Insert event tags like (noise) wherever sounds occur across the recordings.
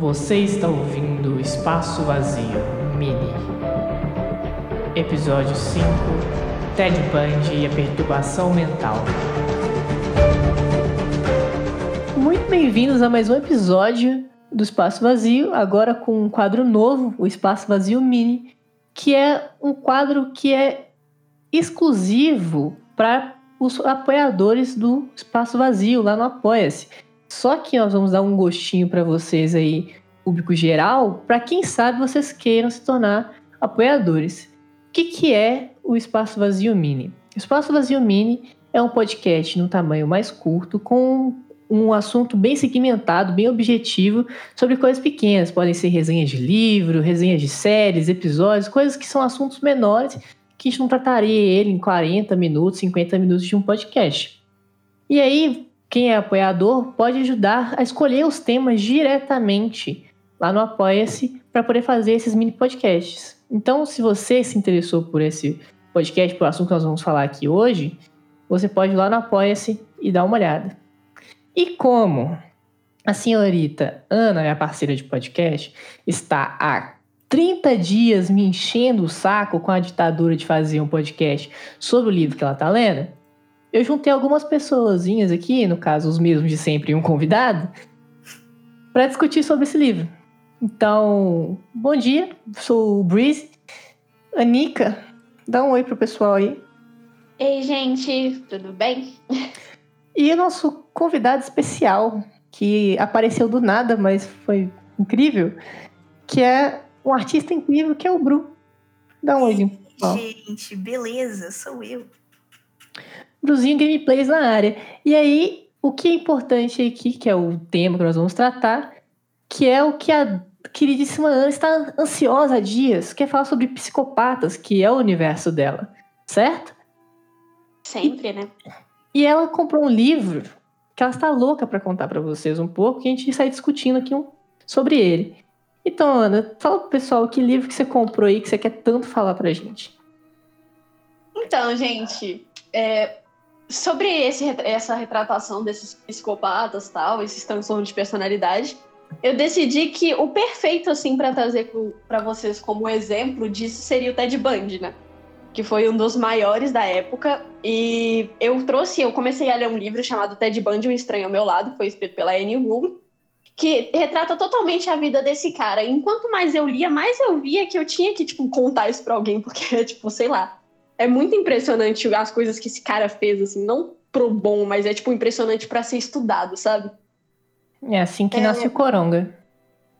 Você está ouvindo Espaço Vazio Mini. Episódio 5 Ted Bundy e a perturbação mental. Muito bem-vindos a mais um episódio do Espaço Vazio, agora com um quadro novo, o Espaço Vazio Mini, que é um quadro que é exclusivo para os apoiadores do Espaço Vazio lá no Apoia-se. Só que nós vamos dar um gostinho para vocês aí, público geral, para quem sabe vocês queiram se tornar apoiadores. O que, que é o Espaço Vazio Mini? O Espaço Vazio Mini é um podcast no tamanho mais curto, com um assunto bem segmentado, bem objetivo, sobre coisas pequenas. Podem ser resenhas de livro, resenhas de séries, episódios, coisas que são assuntos menores que a gente não trataria ele em 40 minutos, 50 minutos de um podcast. E aí, quem é apoiador pode ajudar a escolher os temas diretamente lá no Apoia-se para poder fazer esses mini podcasts. Então, se você se interessou por esse podcast, por assunto que nós vamos falar aqui hoje, você pode ir lá no Apoia-se e dar uma olhada. E como a senhorita Ana, minha parceira de podcast, está há 30 dias me enchendo o saco com a ditadura de fazer um podcast sobre o livro que ela está lendo, eu juntei algumas pessoas aqui, no caso os mesmos de sempre e um convidado, para discutir sobre esse livro. Então, bom dia, sou o Breeze. Anica, dá um oi pro pessoal aí. Ei, gente, tudo bem? E o nosso convidado especial, que apareceu do nada, mas foi incrível, que é um artista incrível, que é o Bru. Dá um oi. Gente, beleza, sou eu. Bruzinho Gameplays na área. E aí, o que é importante aqui, que é o tema que nós vamos tratar, que é o que a queridíssima Ana está ansiosa há dias, quer falar sobre psicopatas, que é o universo dela, certo? Sempre, e, né? E ela comprou um livro que ela está louca para contar para vocês um pouco, e a gente sai discutindo aqui um, sobre ele. Então, Ana, fala pro pessoal que livro que você comprou aí que você quer tanto falar pra gente. Então, gente, é, sobre esse, essa retratação desses psicopatas tal, esses transtornos de personalidade, eu decidi que o perfeito assim para trazer para vocês como exemplo disso seria o Ted Bundy, né? Que foi um dos maiores da época e eu trouxe, eu comecei a ler um livro chamado Ted Bundy, um estranho ao meu lado, foi escrito pela Annie Wood, que retrata totalmente a vida desse cara. Enquanto mais eu lia, mais eu via que eu tinha que tipo contar isso para alguém, porque (laughs) tipo, sei lá, é muito impressionante as coisas que esse cara fez, assim, não pro bom, mas é, tipo, impressionante para ser estudado, sabe? É assim que é... nasce o Coronga.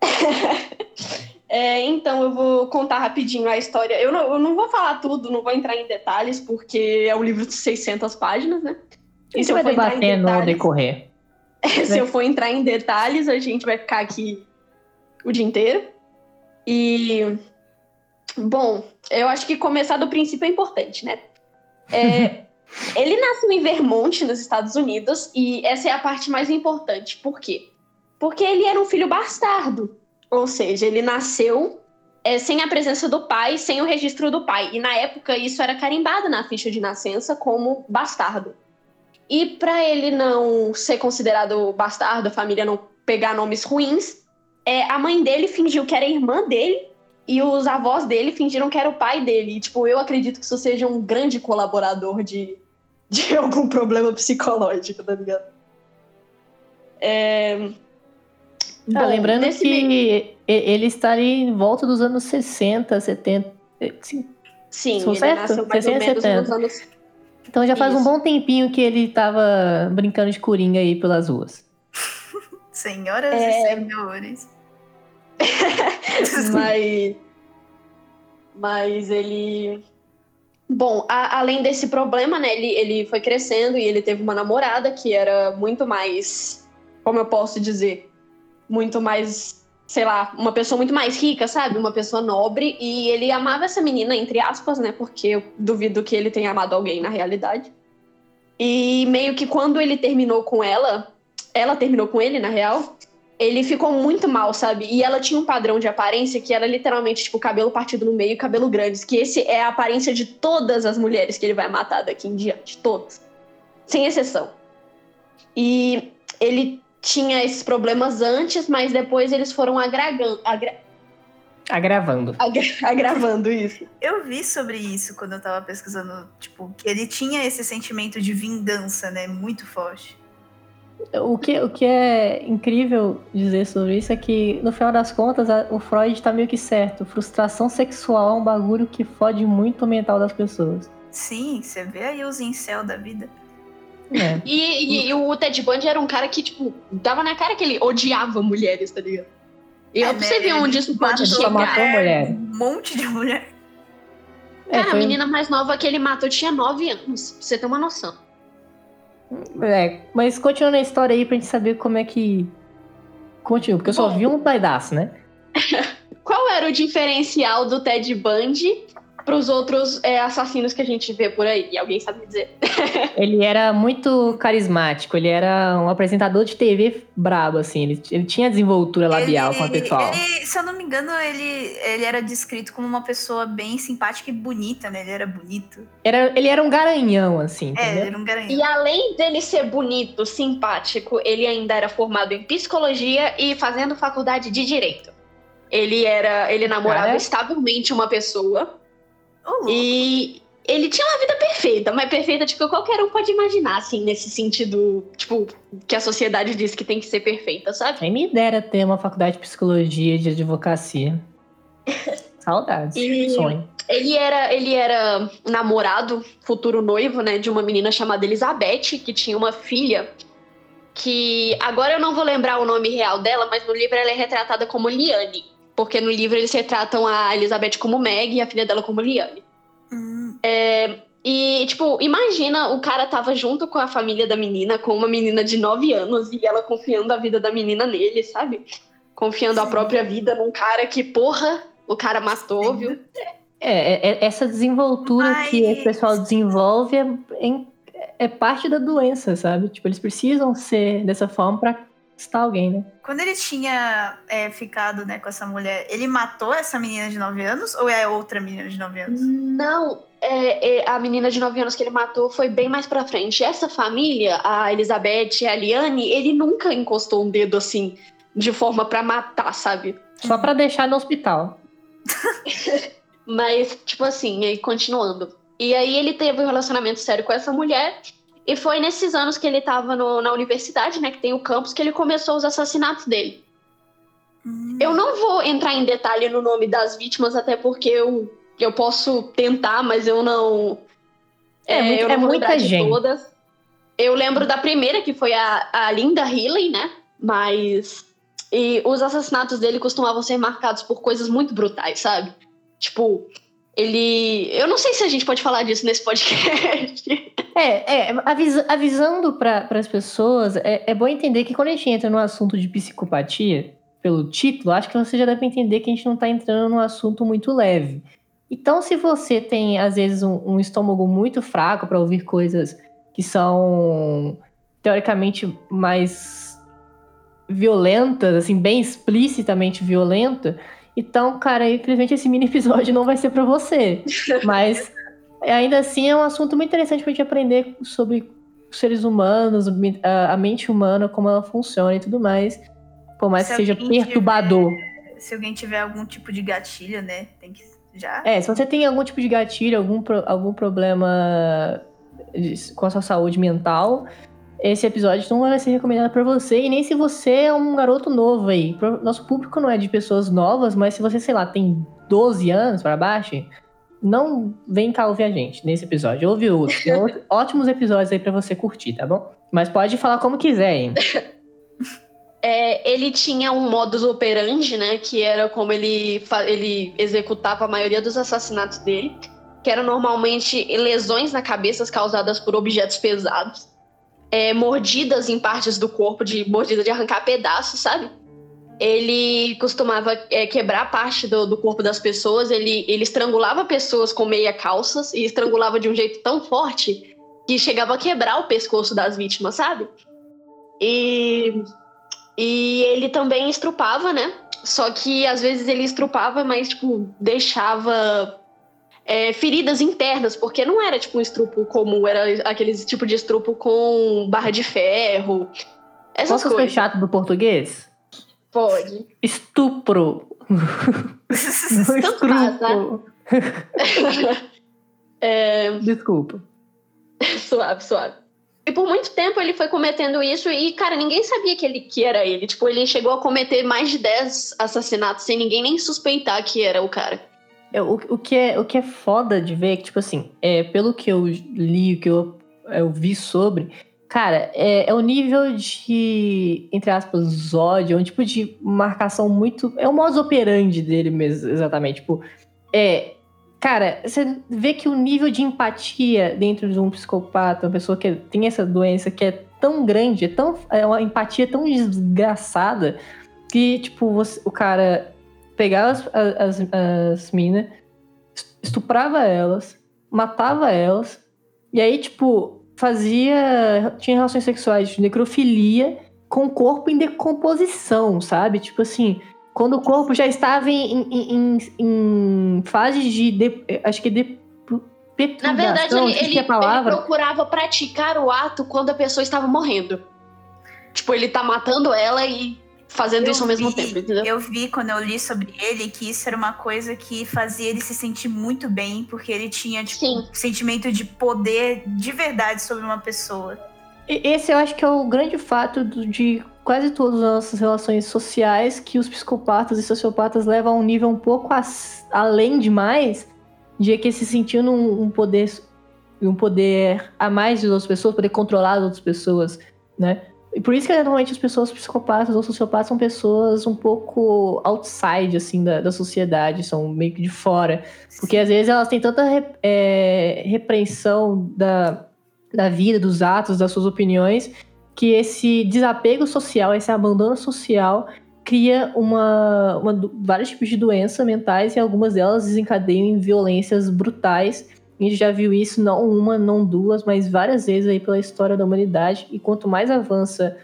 (laughs) é, então, eu vou contar rapidinho a história. Eu não, eu não vou falar tudo, não vou entrar em detalhes, porque é um livro de 600 páginas, né? E se eu for detalhes, decorrer. (laughs) se eu for entrar em detalhes, a gente vai ficar aqui o dia inteiro. E Bom, eu acho que começar do princípio é importante, né? É, (laughs) ele nasceu em Vermont, nos Estados Unidos, e essa é a parte mais importante. Por quê? Porque ele era um filho bastardo. Ou seja, ele nasceu é, sem a presença do pai, sem o registro do pai. E na época isso era carimbado na ficha de nascença como bastardo. E para ele não ser considerado bastardo, a família não pegar nomes ruins, é, a mãe dele fingiu que era irmã dele e os avós dele fingiram que era o pai dele. E, tipo, eu acredito que isso seja um grande colaborador de, de (laughs) algum problema psicológico, tá ligado? É... Bom, lembrando que meio... ele estaria em volta dos anos 60, 70. Sim, Sim Sou ele certo? nasceu mais 60, ou menos 70. nos anos... Então já faz Isso. um bom tempinho que ele tava brincando de coringa aí pelas ruas. (laughs) Senhoras é... e senhores. (laughs) mas, mas ele. Bom, a, além desse problema, né, ele, ele foi crescendo e ele teve uma namorada que era muito mais. Como eu posso dizer? Muito mais. Sei lá, uma pessoa muito mais rica, sabe? Uma pessoa nobre. E ele amava essa menina, entre aspas, né? Porque eu duvido que ele tenha amado alguém na realidade. E meio que quando ele terminou com ela, ela terminou com ele, na real, ele ficou muito mal, sabe? E ela tinha um padrão de aparência que era literalmente, tipo, cabelo partido no meio e cabelo grande. Que esse é a aparência de todas as mulheres que ele vai matar daqui em diante. Todas. Sem exceção. E ele tinha esses problemas antes, mas depois eles foram agravando, agra, Agravando. agra- (laughs) agravando isso. Eu vi sobre isso quando eu tava pesquisando, tipo, que ele tinha esse sentimento de vingança, né? Muito forte. O que, o que é incrível dizer sobre isso é que, no final das contas, a- o Freud tá meio que certo. Frustração sexual é um bagulho que fode muito o mental das pessoas. Sim, você vê aí os incel da vida. É. E, e- e o Ted Bundy era um cara que, tipo, dava na cara que ele odiava mulheres, tá ligado? E É, eu pra você ver onde ele isso pode matou Só matou chegar. mulher. Um monte de mulher. É, Cara, a foi- menina mais nova que ele matou tinha 9 anos, pra você ter uma noção. É, mas continuando a história aí pra gente saber como é que. Continua, porque eu só Bom. vi um pedaço, né? (laughs) Qual era o diferencial do Ted Bundy pros outros é, assassinos que a gente vê por aí? Alguém sabe dizer? (laughs) Ele era muito carismático, ele era um apresentador de TV brabo, assim. Ele, ele tinha desenvoltura labial com o pessoal. ele- se eu não me engano, ele, ele era descrito como uma pessoa bem simpática e bonita, né? Ele era bonito. Era, ele era um garanhão, assim, É, ele era um garanhão. E além dele ser bonito, simpático, ele ainda era formado em psicologia e fazendo faculdade de direito. Ele era, ele namorava Cara. estavelmente uma pessoa Louco. e ele tinha uma vida perfeita, mas perfeita tipo qualquer um pode imaginar assim, nesse sentido, tipo, que a sociedade diz que tem que ser perfeita, sabe? Quem me dera ter uma faculdade de psicologia e de advocacia. (laughs) Saudades. E- Sonho. Ele era, ele era namorado, futuro noivo, né, de uma menina chamada Elizabeth, que tinha uma filha que agora eu não vou lembrar o nome real dela, mas no livro ela é retratada como Liane, porque no livro eles retratam a Elizabeth como Meg e a filha dela como Liane. Hum, E, tipo, imagina o cara tava junto com a família da menina, com uma menina de 9 anos, e ela confiando a vida da menina nele, sabe? Confiando a Sim. própria vida num cara que, porra, o cara matou, viu? É, é- é- essa desenvoltura que Mas- esse pessoal desenvolve é, é parte da doença, sabe? Tipo, eles precisam ser dessa forma pra estar alguém, né? Quando ele tinha é, ficado né, com essa mulher, ele matou essa menina de 9 anos ou é outra menina de 9 anos? Não, é, é, a menina de 9 anos que ele matou foi bem mais pra frente. Essa família, a Elizabeth e a Liane, ele nunca encostou um dedo assim, de forma pra matar, sabe? Só pra deixar no hospital. (laughs) Mas, tipo assim, aí continuando. E aí ele teve um relacionamento sério com essa mulher. E foi nesses anos que ele tava no- na universidade, né? Que tem o campus, que ele começou os assassinatos dele. Hum, Eu não vou entrar em detalhe no nome das vítimas, até porque eu, eu posso tentar, mas eu não. É muito- eu não é muita gente. todas. Eu lembro da primeira, que foi a, a Linda Healy, né? Mas. E os assassinatos dele costumavam ser marcados por coisas muito brutais, sabe? Tipo, ele. Eu não sei se a gente pode falar disso nesse podcast. (laughs) É, é avisa- avisando para as pessoas, é, é bom entender que quando a gente entra no assunto de psicopatia, pelo título, acho que você já deve entender que a gente não está entrando num assunto muito leve. Então, se você tem, às vezes, um, um estômago muito fraco para ouvir coisas que são teoricamente mais violentas, assim, bem explicitamente violenta, então, cara, infelizmente esse mini episódio não vai ser para você. (laughs) Mas ainda assim é um assunto muito interessante pra gente aprender sobre os seres humanos, a, mente humana, como ela funciona e tudo mais. Por mais Se que seja perturbador. Se alguém tiver algum tipo de gatilho, né? Tem que já. É, se você tem algum tipo de gatilho, algum, algum problema com a sua saúde mental, esse episódio não vai ser recomendado pra você. E nem se você é um garoto novo aí. Nosso público não é de pessoas novas, mas se você, sei lá, tem 12 anos pra baixo, não vem cá ouvir a gente nesse episódio. Ouve outro. Tem (laughs) ótimos episódios aí pra você curtir, tá bom? Mas pode falar como quiser, hein? (laughs) É, ele tinha um modus operandi, né? Que era como ele, ele executava a maioria dos assassinatos dele. Que eram normalmente lesões na cabeça causadas por objetos pesados. É, mordidas em partes do corpo, de mordida de arrancar pedaços, sabe? Ele costumava é, quebrar parte do, do corpo das pessoas. Ele, ele estrangulava pessoas com meia calças e estrangulava de um jeito tão forte que chegava a quebrar o pescoço das vítimas, sabe? E e ele também estrupava, né? Só que às vezes ele estrupava, mas, tipo, deixava é, feridas internas, porque não era, tipo, um estrupo comum, era aquele tipo de estrupo com barra de ferro. Essas Posso ser coisas. chato do português? Pode. Estupro. (laughs) Tanto faz, né? Estupro. (laughs) (laughs) É, Desculpa. suave, suave. E por muito tempo ele foi cometendo isso e, cara, ninguém sabia que, ele, que era ele. Tipo, ele chegou a cometer mais de 10 assassinatos sem ninguém nem suspeitar que era o cara. É, O, o, que é, o que é foda de ver é que, tipo assim, é, pelo que eu li, o que eu, eu vi sobre, cara, é, é um nível de, entre aspas, ódio, é um tipo de marcação muito. É o modus operandi dele mesmo, exatamente. Tipo, é. Cara, você vê que o nível de empatia dentro de um psicopata, uma pessoa que tem essa doença que é tão grande, é, tão, é uma empatia tão desgraçada, que, tipo, você- o cara pegava as, as, as minas, estuprava elas, matava elas, e aí, tipo, fazia. tinha relações sexuais de necrofilia com o corpo em decomposição, sabe? Tipo assim, quando o corpo já estava em, em, em, em fase de, de- Acho que de. Na verdade, ele, ele- ele procurava praticar o ato quando a pessoa estava morrendo. Tipo, ele tá matando ela e fazendo Eu isso ao mesmo vi- tempo, entendeu? Eu vi quando eu li sobre ele que isso era uma coisa que fazia ele se sentir muito bem, porque ele tinha, tipo, Sim. um sentimento de poder de verdade sobre uma pessoa. Esse eu acho que é o grande fato de quase todas as nossas relações sociais que os psicopatas e sociopatas levam a um nível um pouco as- além demais de que se sentindo um, um poder um poder a mais de outras pessoas, poder controlar as outras pessoas, né? E por isso que normalmente as pessoas psicopatas ou sociopatas são pessoas um pouco outside, assim, da, da sociedade, são meio que de fora. Porque às vezes elas têm tanta re- é, repreensão da, da vida, dos atos, das suas opiniões, que esse desapego social, esse abandono social, cria uma, uma vários tipos de doenças mentais e algumas delas desencadeiam em violências brutais. A gente já viu isso não uma, não duas, mas várias vezes aí pela história da humanidade. E quanto mais avança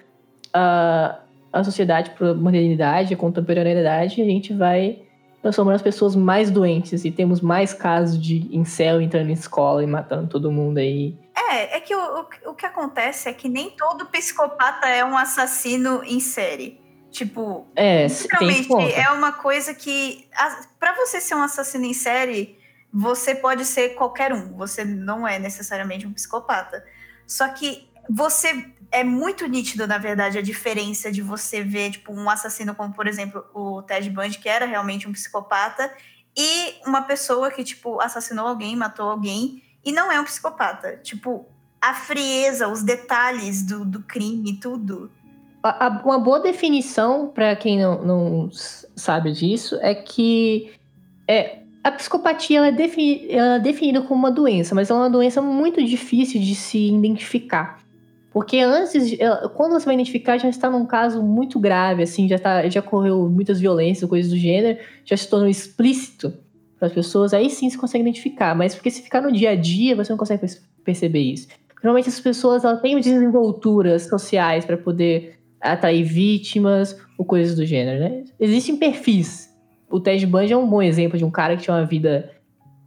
a, a sociedade para a modernidade, a contemporaneidade, a gente vai transformando as pessoas mais doentes e temos mais casos de incel entrando em escola e matando todo mundo aí. É, é que o, o, o que acontece é que nem todo psicopata é um assassino em série. Tipo, É, ponto. é uma coisa que. a- Pra você ser um assassino em série, você pode ser qualquer um. Você não é necessariamente um psicopata. Só que você. É muito nítido, na verdade, a diferença de você ver, tipo, um assassino como, por exemplo, o Ted Bundy, que era realmente um psicopata, e uma pessoa que, tipo, assassinou alguém, matou alguém, e não é um psicopata. Tipo, a frieza, os detalhes do, do crime, tudo. A- a- uma boa definição, para quem não, não sabe disso, é que é, a psicopatia ela é, defini- ela é definida como uma doença, mas ela é uma doença muito difícil de se identificar. Porque antes, quando você vai identificar, já está num caso muito grave, assim, já, tá, já ocorreu muitas violências, coisas do gênero, já se tornou explícito para as pessoas, aí sim você consegue identificar. Mas porque se ficar no dia a dia, você não consegue perce- perceber isso. Normalmente as pessoas elas têm desenvolturas sociais para poder atrair vítimas ou coisas do gênero, né? Existem perfis. O Ted Bundy é um bom exemplo de um cara que tinha uma vida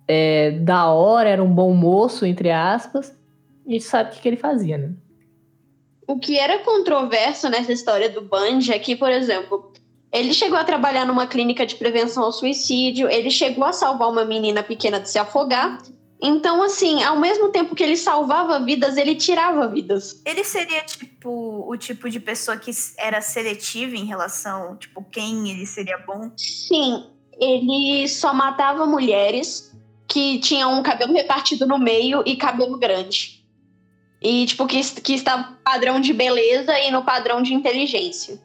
é, da hora, era um bom moço, entre aspas, e a gente sabe o que, que ele fazia, né? O que era controverso nessa história do Bundy é que, por exemplo, ele chegou a trabalhar numa clínica de prevenção ao suicídio, ele chegou a salvar uma menina pequena de se afogar. Então, assim, ao mesmo tempo que ele salvava vidas, ele tirava vidas. Ele seria, tipo, o tipo de pessoa que era seletiva em relação, tipo, quem ele seria bom? Sim, ele só matava mulheres que tinham um cabelo repartido no meio e cabelo grande. E, tipo, que, que estava no padrão de beleza e no padrão de inteligência.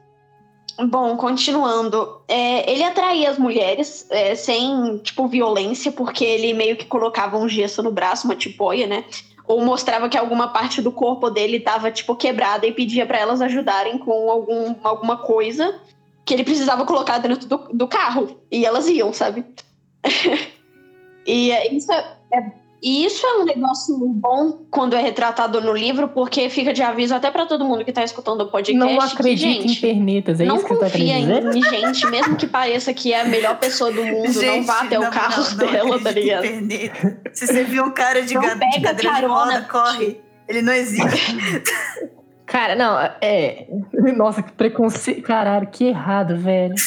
Bom, continuando. É, ele atraía as mulheres é, sem, tipo, violência, porque ele meio que colocava um gesso no braço, uma tipóia, né? Ou mostrava que alguma parte do corpo dele estava, tipo, quebrada e pedia para elas ajudarem com algum, alguma coisa que ele precisava colocar dentro do, do carro. E elas iam, sabe? (laughs) e é, isso é, é- e isso é um negócio bom quando é retratado no livro, porque fica de aviso até para todo mundo que tá escutando o podcast. não que, acredita em gente, pernetas, é não isso que tá confia em gente, mesmo que pareça que é a melhor pessoa do mundo, não vá até o carro dela, tá acredito em ligado? Se você viu um cara de, Não ga- de pega cadeira de carona. roda, corre. Ele não existe. (laughs) Cara, não, é. Nossa, que preconceito. Caralho, que errado, velho. (laughs)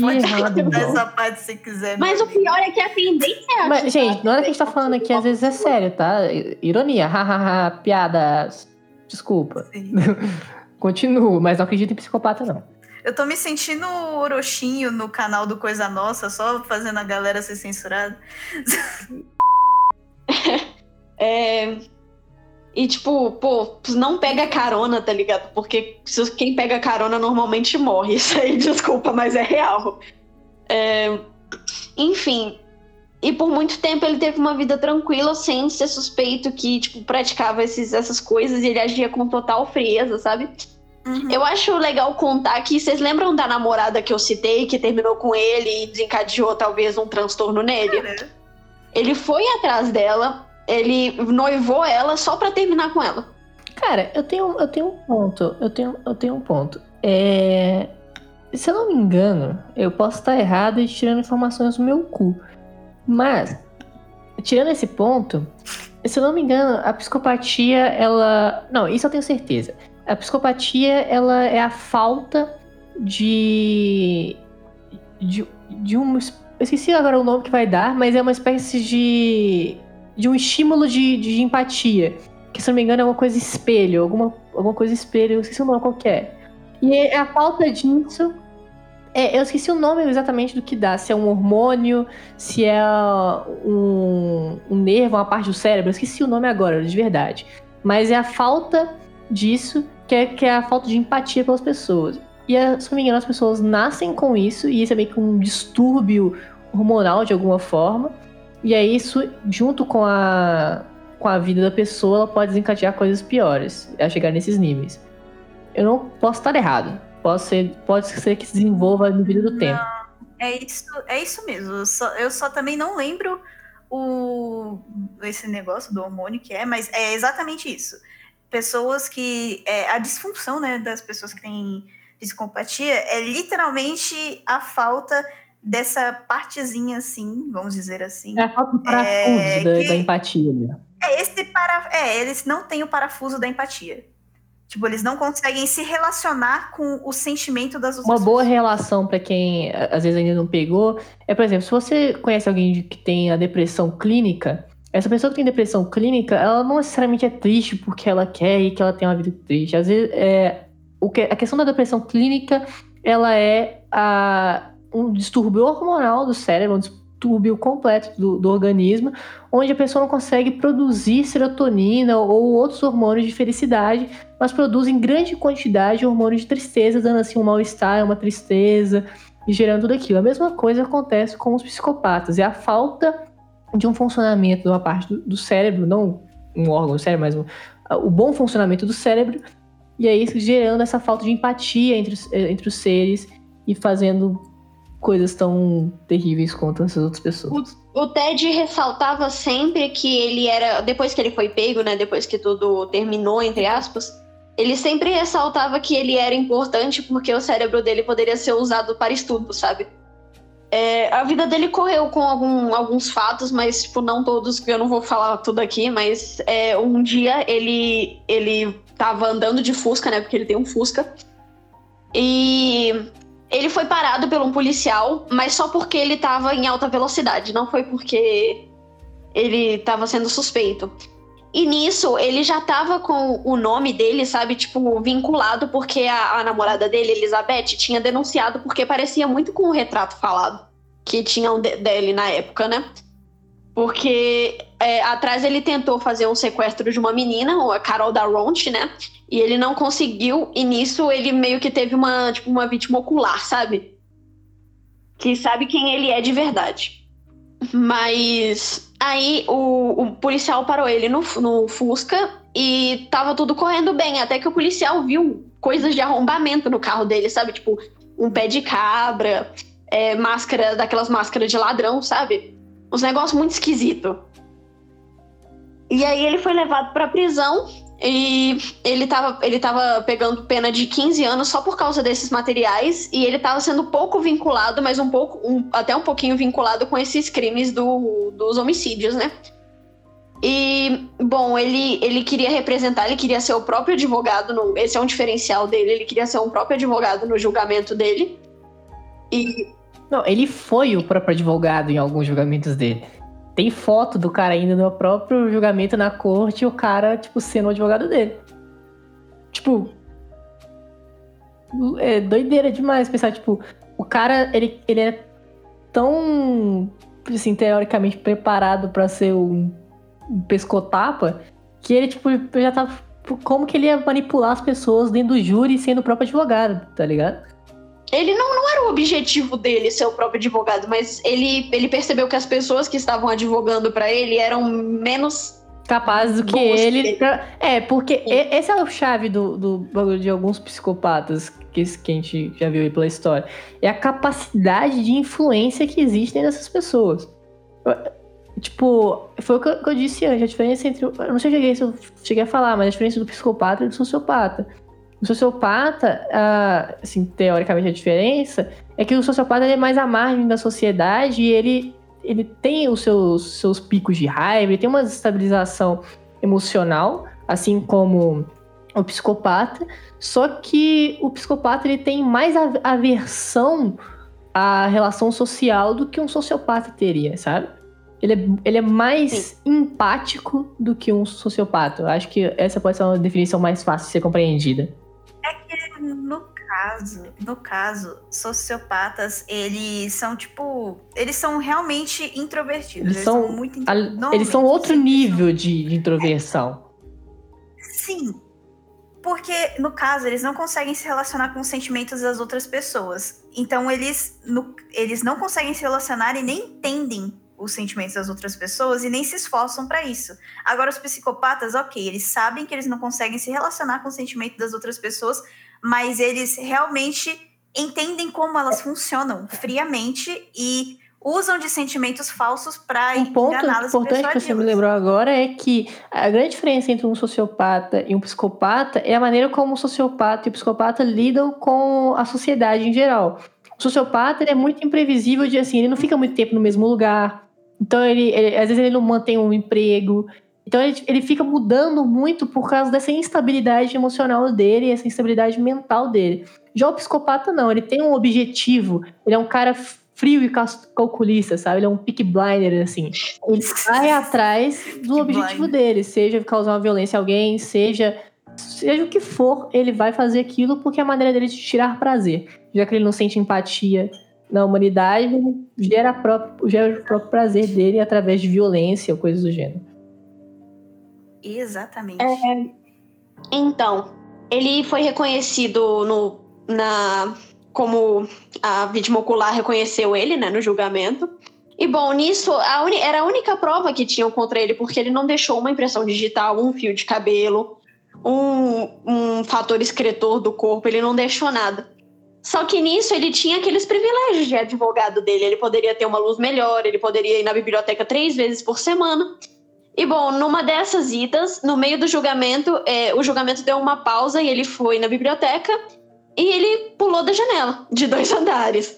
Pode errado, (laughs) essa parte se quiser. Mas o pior é que a tendência é Mas, gente, não é que a gente tá falando aqui, às vezes é sério, tá? Ironia, hahaha, piadas. Desculpa. (laughs) Continuo, mas não acredito em psicopata, não. Eu tô me sentindo Orochinho no canal do Coisa Nossa, só fazendo a galera ser censurada. (laughs) É... E tipo, pô, não pega carona, tá ligado? Porque se- quem pega carona normalmente morre. (laughs) Isso aí, desculpa, mas é real. É, Enfim. E por muito tempo ele teve uma vida tranquila, sem ser suspeito que, tipo, praticava esses, essas coisas e ele agia com total frieza, sabe? Uhum. Eu acho legal contar que vocês lembram da namorada que eu citei, que terminou com ele e desencadeou talvez um transtorno nele? Cara, Ele foi atrás dela, ele noivou ela só pra terminar com ela. Cara, eu tenho, eu tenho um ponto. Eu tenho, eu tenho um ponto. É. Se eu não me engano, eu posso estar errado e tirando informações do meu cu. Mas, tirando esse ponto, se eu não me engano, a psicopatia, ela. Não, isso eu tenho certeza. A psicopatia, ela é a falta de. de, de um. Eu esqueci agora o nome que vai dar, mas é uma espécie de. De um estímulo de, de empatia que se não me engano é uma coisa espelho, alguma, alguma coisa espelho, eu esqueci o nome qualquer. E é a falta disso. É, eu esqueci o nome exatamente do que dá, se é um hormônio, se é um, um nervo, uma parte do cérebro, eu esqueci o nome agora, de verdade. Mas é a falta disso, que é, que é a falta de empatia pelas pessoas. E é, se não me engano, as pessoas nascem com isso, e isso é meio que um distúrbio hormonal de alguma forma. E aí isso, junto com a, com a vida da pessoa, ela pode desencadear coisas piores, a chegar nesses níveis. Eu não posso estar errado. Pode ser, pode ser que se desenvolva no vídeo do tempo. É isso, é isso mesmo. Eu só, eu só também não lembro o, esse negócio do hormônio que é, mas é exatamente isso. Pessoas que. É, a disfunção né, das pessoas que têm psicopatia é literalmente a falta dessa partezinha assim, vamos dizer assim. É a falta de parafuso É, da, que- da empatia. Né? É esse para, é, eles não têm o parafuso da empatia. Tipo, eles não conseguem se relacionar com o sentimento das outras Uma boa pessoas. relação pra quem às vezes ainda não pegou é, por exemplo, se você conhece alguém que tem a depressão clínica, essa pessoa que tem depressão clínica, ela não necessariamente é triste porque ela quer e que ela tem uma vida triste. Às vezes, é, o que, a questão da depressão clínica, ela é a, um distúrbio hormonal do cérebro, um distúrbio completo do, do organismo, onde a pessoa não consegue produzir serotonina ou outros hormônios de felicidade, mas produz em grande quantidade hormônios de tristeza, dando assim um mal-estar, uma tristeza e gerando tudo aquilo. A mesma coisa acontece com os psicopatas, é a falta de um funcionamento de uma parte do, do cérebro, não um órgão do cérebro, mas um- o bom funcionamento do cérebro, e aí gerando essa falta de empatia entre, eh, entre os seres e fazendo coisas tão terríveis contra essas outras pessoas. O Ted ressaltava sempre que ele era. Depois que ele foi pego, né? Depois que tudo terminou, entre aspas. Ele sempre ressaltava que ele era importante porque o cérebro dele poderia ser usado para estudo, sabe? É, a vida dele correu com algum- alguns fatos, mas tipo, não todos, que eu não vou falar tudo aqui, mas é, um dia ele, ele tava andando de Fusca, né? Porque ele tem um Fusca. E ele foi parado por um policial, mas só porque ele tava em alta velocidade, não foi porque ele tava sendo suspeito. E nisso, ele já tava com o nome dele, sabe, tipo, vinculado, porque a, a namorada dele, Elizabeth, tinha denunciado porque parecia muito com o retrato falado que tinham de- dele na época, né? Porque é, atrás ele tentou fazer um sequestro de uma menina, a Carol da Ronch, né? E ele não conseguiu, e nisso ele meio que teve uma, tipo, uma vítima ocular, sabe? Que sabe quem ele é de verdade. Mas aí o, o policial parou ele no, no Fusca e tava tudo correndo bem, até que o policial viu coisas de arrombamento no carro dele, sabe? Tipo, um pé de cabra, é, máscara, daquelas máscaras de ladrão, sabe? Uns negócios muito esquisitos. E aí ele foi levado pra prisão e ele tava, ele tava pegando pena de 15 anos só por causa desses materiais. E ele tava sendo pouco vinculado, mas um pouco, um- até um pouquinho vinculado com esses crimes do- dos homicídios, né? E, bom, ele, ele queria representar, ele queria ser o próprio advogado. No, esse é um diferencial dele, ele queria ser um próprio advogado no julgamento dele. E. Não, ele foi o próprio advogado em alguns julgamentos dele. Tem foto do cara indo no próprio julgamento na corte e o cara, tipo, sendo o advogado dele. Tipo. É doideira demais pensar, tipo, o cara, ele, ele é tão, assim, teoricamente preparado para ser um, um pescotapa que ele, tipo, já tá. Como que ele ia manipular as pessoas dentro do júri sendo o próprio advogado, tá ligado? Ele não, não era o objetivo dele ser o próprio advogado, mas ele, ele percebeu que as pessoas que estavam advogando para ele eram menos capazes do que ele. É, porque Sim. esse é o chave do, do de alguns psicopatas que, que a gente já viu aí pela história. É a capacidade de influência que existe nessas pessoas. Tipo, foi o que eu, que eu disse antes, a diferença entre. Eu não sei se eu cheguei a falar, mas a diferença do psicopata e do sociopata. O sociopata, assim, teoricamente a diferença é que o sociopata é mais à margem da sociedade e ele, ele tem os seus, seus picos de raiva, ele tem uma estabilização emocional, assim como o psicopata, só que o psicopata ele tem mais aversão à relação social do que um sociopata teria, sabe? Ele é, ele é mais Sim. empático do que um sociopata. Eu acho que essa pode ser uma definição mais fácil de ser compreendida. É que no caso, no caso, sociopatas, eles são tipo, eles são realmente introvertidos. Eles, eles são, muito eles são outro nível de, de introversão. É. Sim. Porque, no caso, eles não conseguem se relacionar com os sentimentos das outras pessoas. Então, eles, no, eles não conseguem se relacionar e nem entendem os sentimentos das outras pessoas e nem se esforçam para isso. Agora, os psicopatas, ok, eles sabem que eles não conseguem se relacionar com o sentimento das outras pessoas, mas eles realmente entendem como elas funcionam friamente e usam de sentimentos falsos para um ponto importante que você me lembrou agora é que a grande diferença entre um sociopata e um psicopata é a maneira como o sociopata e o psicopata lidam com a sociedade em geral. O sociopata é muito imprevisível de assim, ele não fica muito tempo no mesmo lugar, então, ele, ele, às vezes ele não mantém um emprego. Então, ele, ele fica mudando muito por causa dessa instabilidade emocional dele, essa instabilidade mental dele. Já o psicopata, não. Ele tem um objetivo. Ele é um cara frio e calculista, sabe? Ele é um pick blinder, assim. Ele vai atrás (laughs) do objetivo dele, seja causar uma violência a alguém, seja seja o que for, ele vai fazer aquilo porque é a maneira dele de tirar prazer. Já que ele não sente empatia na humanidade gera, próprio, gera o próprio prazer dele através de violência ou coisas do gênero. Exatamente. É, então, ele foi reconhecido no, na, como a vítima ocular reconheceu ele né, no julgamento. E bom, nisso a uni, era a única prova que tinham contra ele, porque ele não deixou uma impressão digital, um fio de cabelo, um, um fator excretor do corpo, ele não deixou nada. Só que nisso ele tinha aqueles privilégios de advogado dele. Ele poderia ter uma luz melhor, ele poderia ir na biblioteca três vezes por semana. E bom, numa dessas idas, no meio do julgamento, é, o julgamento deu uma pausa e ele foi na biblioteca e ele pulou da janela, de dois andares.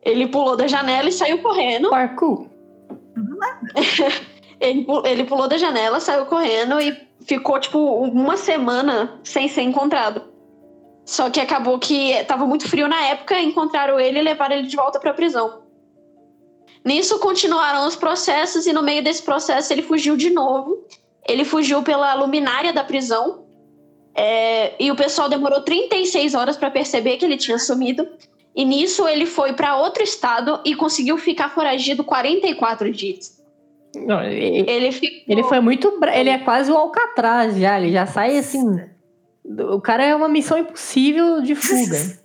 Ele pulou da janela e saiu correndo. Parkour. (laughs) ele, ele pulou da janela, saiu correndo e ficou, tipo, uma semana sem ser encontrado. Só que acabou que estava muito frio na época, encontraram ele e levaram ele de volta para a prisão. Nisso continuaram os processos e no meio desse processo ele fugiu de novo. Ele fugiu pela luminária da prisão. É, e o pessoal demorou 36 horas para perceber que ele tinha sumido. E nisso ele foi para outro estado e conseguiu ficar foragido 44 dias. Não, ele, ele, ficou... ele foi muito. Ele é quase o Alcatraz já. Ele já sai assim. O cara é uma missão impossível de fuga.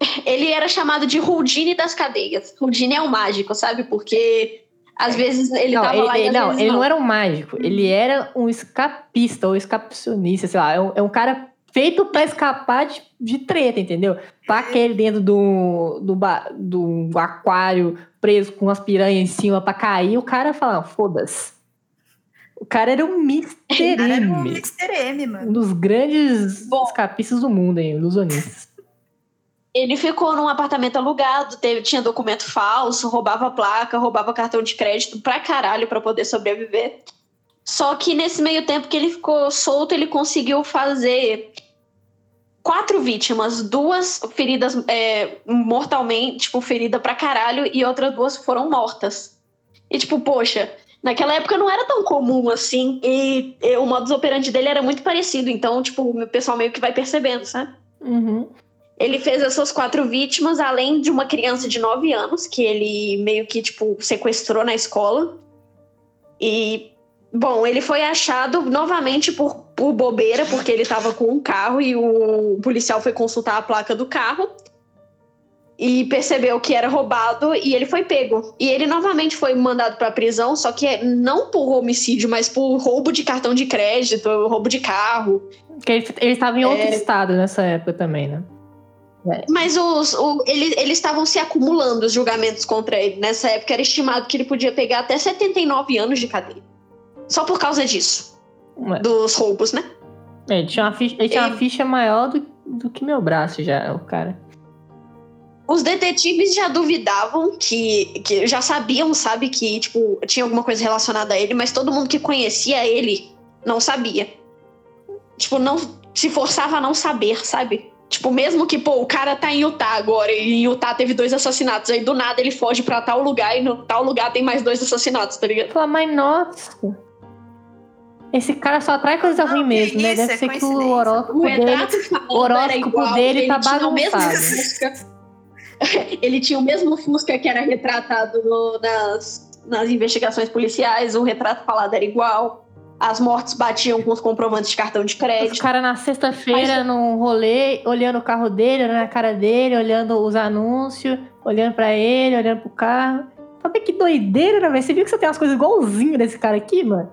(laughs) ele era chamado de Houdini das cadeias. Houdini é um mágico, sabe? Porque às vezes ele não, tava ele, lá e Não, ele não. não era um mágico. Ele era um escapista ou escapacionista, sei lá. É um, é um cara feito para escapar de, de, treta, entendeu? Tá aquele dentro do, do, do aquário preso com as piranhas em cima para cair, o cara fala, foda-se. O cara era um Mr. M. Era um Mr. M, mano. Um dos grandes Bom. escapistas do mundo, hein? Ilusionistas. ele ficou num apartamento alugado, teve, tinha documento falso, roubava placa, roubava cartão de crédito pra caralho pra poder sobreviver. Só que nesse meio tempo que ele ficou solto, ele conseguiu fazer quatro vítimas, duas feridas é, mortalmente, tipo, ferida pra caralho, e outras duas foram mortas. E tipo, poxa, naquela época não era tão comum assim, e, e o modus operandi dele era muito parecido, então, tipo, o pessoal meio que vai percebendo, sabe? Uhum. Ele fez essas quatro vítimas, além de uma criança de 9 anos, que ele meio que, tipo, sequestrou na escola. E, bom, ele foi achado novamente por, por bobeira, porque ele estava com um carro e o policial foi consultar a placa do carro e percebeu que era roubado e ele foi pego. E ele novamente foi mandado para prisão, só que não por homicídio, mas por roubo de cartão de crédito, roubo de carro. Porque ele, ele estava em outro estado nessa época também, né? Mas os, o, ele, eles estavam se acumulando os julgamentos contra ele. Nessa época era estimado que ele podia pegar até 79 anos de cadeia. Só por causa disso. Dos roubos, né? Ele tinha uma ficha, ele tinha uma ficha maior do, do que meu braço já, o cara. Os detetives já duvidavam que, que já sabiam, sabe, que tipo tinha alguma coisa relacionada a ele, mas todo mundo que conhecia ele não sabia. Tipo, não se forçava a não saber, sabe? Tipo, mesmo que, pô, o cara tá em Utah agora e em Utah teve dois assassinatos, aí do nada ele foge pra tal lugar e no tal lugar tem mais dois assassinatos, tá ligado? Fala, mas nossa. Esse cara só atrai coisa Não, ruim mesmo, né? Deve é ser que o horóscopo O dele. o horóscopo dele ele tá bagunçado. (laughs) (laughs) Ele tinha o mesmo Fusca que era retratado no- nas, nas investigações policiais, o retrato falado era igual. As mortes batiam com os comprovantes de cartão de Os crédito. caras na sexta-feira num rolê, olhando o carro dele, olhando a cara dele, olhando os anúncios, olhando pra ele, olhando pro carro. Sabe que doideira, né, velho? Você viu que você tem umas coisas igualzinho desse cara aqui, mano?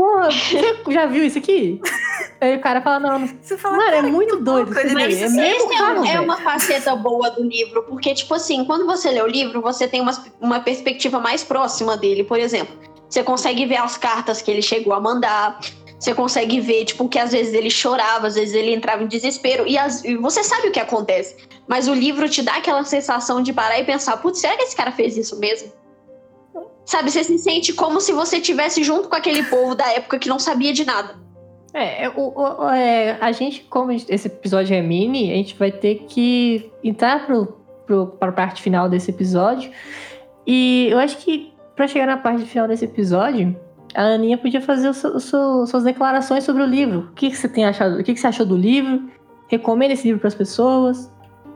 Porra, você já viu isso aqui? (laughs) Aí o cara fala, não, Você fala, Mano, é muito doido isso daí. É mesmo é, um- é uma faceta boa do livro, porque, tipo assim, quando você lê o livro, você tem uma, uma perspectiva mais próxima dele. Por exemplo, você consegue ver as cartas que ele chegou a mandar. Você consegue ver, tipo, que às vezes ele chorava, às vezes ele entrava em desespero. E, as- e você sabe o que acontece. Mas o livro te dá aquela sensação de parar e pensar: putz, será que esse cara fez isso mesmo? Sabe, você se sente como se você estivesse junto com aquele povo da época que não sabia de nada. É, é, o, o- é, a gente, como esse episódio é mini, a gente vai ter que entrar pro, pra parte final desse episódio. E eu acho que pra chegar na parte final desse episódio, a Aninha podia fazer o seu- o seu- suas declarações sobre o livro. O que, que você tem achado? O que, que você achou do livro? Recomenda esse livro pras pessoas?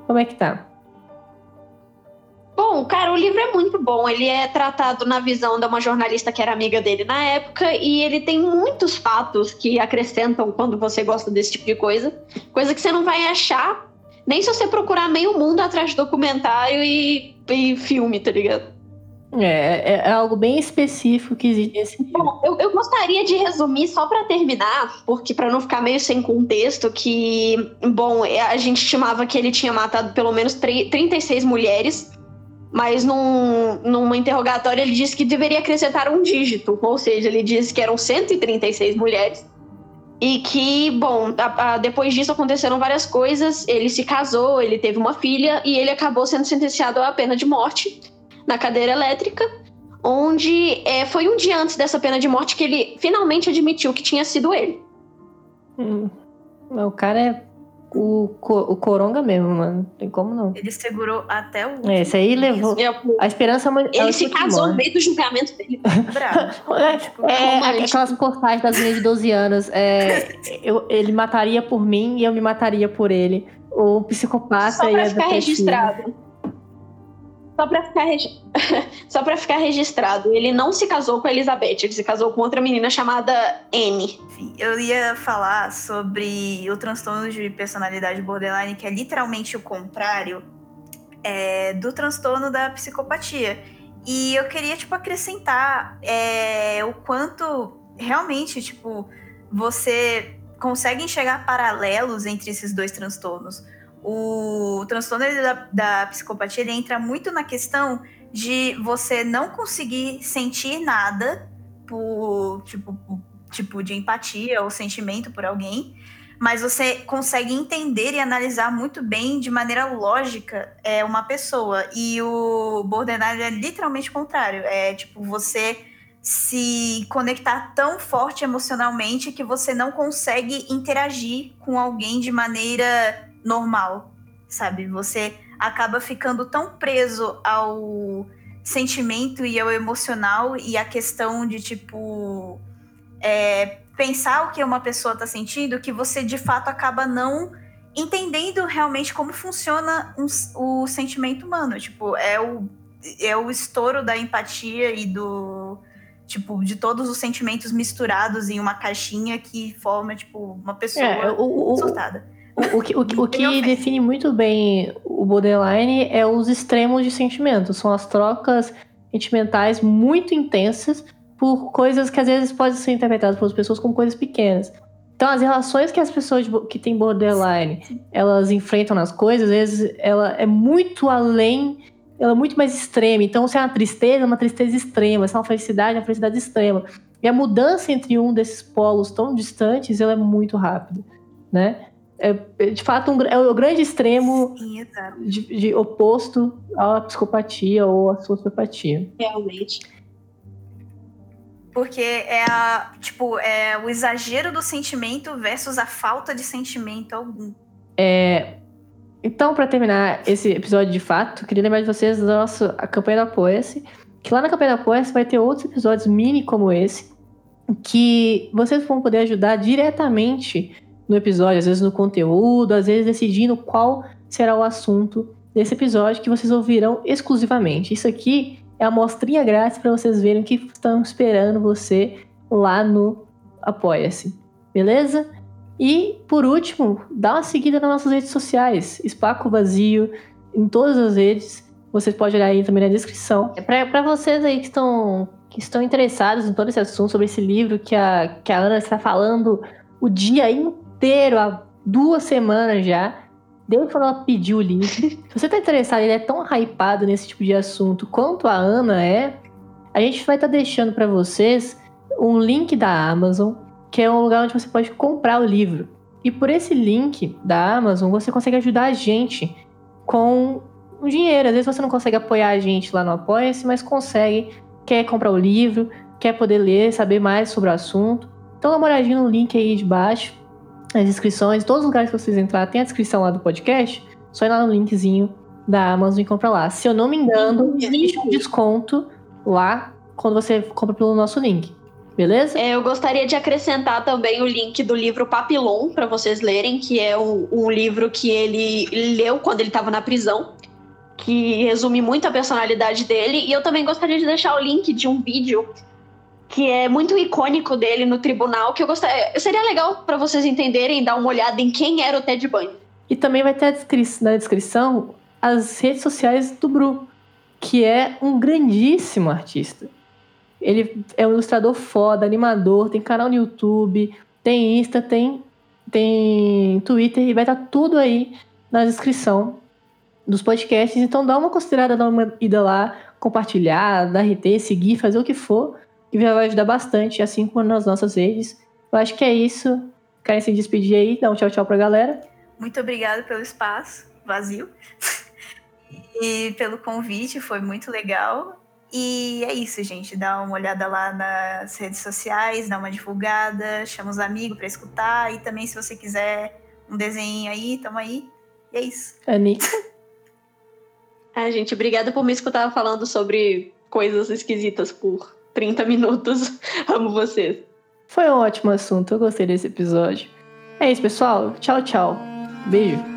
Como é que tá? Bom, cara, o livro é muito bom. Ele é tratado na visão de uma jornalista que era amiga dele na época e ele tem muitos fatos que acrescentam quando você gosta desse tipo de coisa. Coisa que você não vai achar nem se você procurar meio mundo atrás de documentário e, e filme, tá ligado? É, é, é algo bem específico que existe nesse livro. Bom, eu, eu gostaria de resumir só pra terminar, porque pra não ficar meio sem contexto, que, bom, é, a gente estimava que ele tinha matado pelo menos tre- 36 mulheres, mas num, num interrogatório ele disse que deveria acrescentar um dígito, ou seja, ele disse que eram 136 mulheres. E que, bom, a- a- depois disso aconteceram várias coisas. Ele se casou, ele teve uma filha e ele acabou sendo sentenciado à pena de morte na cadeira elétrica onde é, foi um dia antes dessa pena de morte que ele finalmente admitiu que tinha sido ele. Hum, o cara é o, o coronga mesmo, mano. Não tem como não. Ele segurou até o último. É, esse aí levou. A esperança é é Ele se casou no meio do julgamento dele. (laughs) Bravo. É, Tipo, é, romântico. aquelas postagens das meninas de 12 anos. é, (laughs) eu- ele mataria por mim e eu me mataria por ele. O psicopata Só e pra a ficar depressiva. registrado. Só pra, ficar regi- (laughs) Só pra ficar registrado. Ele não se casou com a Elizabeth, ele se casou com outra menina chamada Anne. Eu ia falar sobre o transtorno de personalidade borderline, que é literalmente o contrário é, do transtorno da psicopatia. E eu queria, tipo, acrescentar é, o quanto realmente, tipo, você consegue enxergar paralelos entre esses dois transtornos. O transtorno da, da psicopatia ele entra muito na questão de você não conseguir sentir nada por, tipo, tipo de empatia ou sentimento por alguém, mas você consegue entender e analisar muito bem, de maneira lógica, é uma pessoa. E o Borderline é literalmente o contrário. É tipo, você se conectar tão forte emocionalmente que você não consegue interagir com alguém de maneira normal, sabe? Você acaba ficando tão preso ao sentimento e ao emocional e a questão de tipo é, pensar o que uma pessoa está sentindo que você de fato acaba não entendendo realmente como funciona um, o sentimento humano. Tipo, é o, é o estouro da empatia e do. Tipo, de todos os sentimentos misturados em uma caixinha que forma, tipo, uma pessoa é, o, o, surtada. O, o, que, o, o que define muito bem o borderline é os extremos de sentimento. São as trocas sentimentais muito intensas por coisas que às vezes podem ser interpretadas pelas pessoas como coisas pequenas. Então, as relações que as pessoas que têm borderline elas enfrentam nas coisas, às vezes ela é muito além, ela é muito mais extrema. Então, se é uma tristeza, é uma tristeza extrema. Se é uma felicidade, é uma felicidade extrema. E a mudança entre um desses polos tão distantes, ela é muito rápida, né? É, é de fato, um, é o grande extremo Sim, de, de oposto à psicopatia ou à sociopatia. Realmente. Porque é a, tipo, é o exagero do sentimento versus a falta de sentimento algum. É, então, para terminar esse episódio de fato, queria lembrar de vocês da nossa campanha da Apoia-se. Que lá na campanha da Apoia-se vai ter outros episódios mini como esse, que vocês vão poder ajudar diretamente no episódio, às vezes no conteúdo, às vezes decidindo qual será o assunto desse episódio que vocês ouvirão exclusivamente. Isso aqui é a mostrinha grátis para vocês verem o que estão esperando você lá no Apoia-se. Beleza? E, por último, dá uma seguida nas nossas redes sociais. Espaco Vazio, em todas as redes. Vocês podem olhar aí também na descrição. É para vocês aí que estão, que estão interessados em todo esse assunto, sobre esse livro que a, que a Ana está falando o dia inteiro, há duas semanas já. Desde quando ela pediu o link. Se você tá interessado, ele é tão hypado nesse tipo de assunto quanto a Ana é. A gente vai estar tá deixando para vocês um link da Amazon, que é um lugar onde você pode comprar o livro. E por esse link da Amazon, você consegue ajudar a gente com o dinheiro. Às vezes você não consegue apoiar a gente lá no Apoia-se, mas consegue, quer comprar o livro, quer poder ler, saber mais sobre o assunto. Então dá uma olhadinha no link aí de baixo as inscrições, todos os lugares que vocês entrar, tem a descrição lá do podcast. Só ir lá no linkzinho da Amazon e comprar lá. Se eu não me engano, existe um desconto lá quando você compra pelo nosso link. Beleza? É, eu gostaria de acrescentar também o link do livro Papillon para vocês lerem, que é um, um, livro que ele leu quando ele estava na prisão, que resume muito a personalidade dele. E eu também gostaria de deixar o link de um vídeo que é muito icônico dele no tribunal, que eu gostaria. Seria legal para vocês entenderem, dar uma olhada em quem era o Ted Bundy. E também vai ter na descrição as redes sociais do Bru, que é um grandíssimo artista. Ele é um ilustrador foda, animador, tem canal no YouTube, tem Insta, tem, tem Twitter e vai estar tá tudo aí na descrição dos podcasts. Então dá uma considerada, dá uma ida lá, compartilhar, dar RT, seguir, fazer o que for que já vai ajudar bastante, assim como nas nossas redes. Eu acho que é isso. Querem se despedir aí? Dá um tchau, tchau pra galera. Muito obrigada pelo espaço vazio (laughs) e pelo convite, foi muito legal. E é isso, gente. Dá uma olhada lá nas redes sociais, dá uma divulgada, chama os amigos para escutar. E também, se você quiser um desenho aí, tamo aí. E é isso. Anitta. (laughs) ah, gente, obrigada por me escutar falando sobre coisas esquisitas por 30 minutos. (laughs) Amo vocês. Foi um ótimo assunto, eu gostei desse episódio. É isso, pessoal. Tchau, tchau. Beijo.